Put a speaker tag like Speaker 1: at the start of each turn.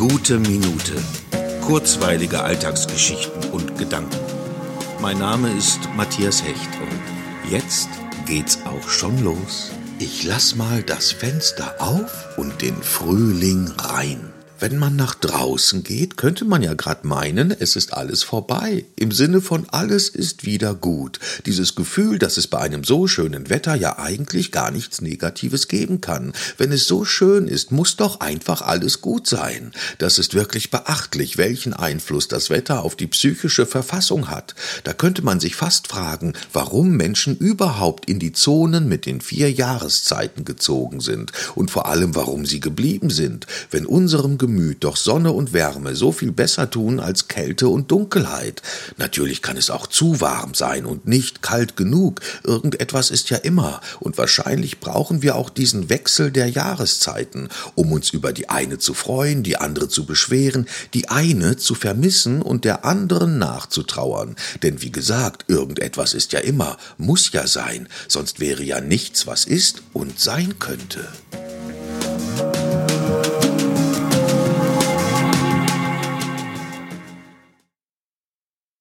Speaker 1: Gute Minute. Kurzweilige Alltagsgeschichten und Gedanken. Mein Name ist Matthias Hecht und jetzt geht's auch schon los. Ich lass mal das Fenster auf und den Frühling rein. Wenn man nach draußen geht, könnte man ja grad meinen, es ist alles vorbei. Im Sinne von alles ist wieder gut. Dieses Gefühl, dass es bei einem so schönen Wetter ja eigentlich gar nichts Negatives geben kann. Wenn es so schön ist, muss doch einfach alles gut sein. Das ist wirklich beachtlich, welchen Einfluss das Wetter auf die psychische Verfassung hat. Da könnte man sich fast fragen, warum Menschen überhaupt in die Zonen mit den vier Jahreszeiten gezogen sind und vor allem, warum sie geblieben sind, wenn unserem Gemüt doch Sonne und Wärme so viel besser tun als Kälte und Dunkelheit. Natürlich kann es auch zu warm sein und nicht kalt genug. Irgendetwas ist ja immer. Und wahrscheinlich brauchen wir auch diesen Wechsel der Jahreszeiten, um uns über die eine zu freuen, die andere zu beschweren, die eine zu vermissen und der anderen nachzutrauern. Denn wie gesagt, irgendetwas ist ja immer, muss ja sein, sonst wäre ja nichts, was ist und sein könnte.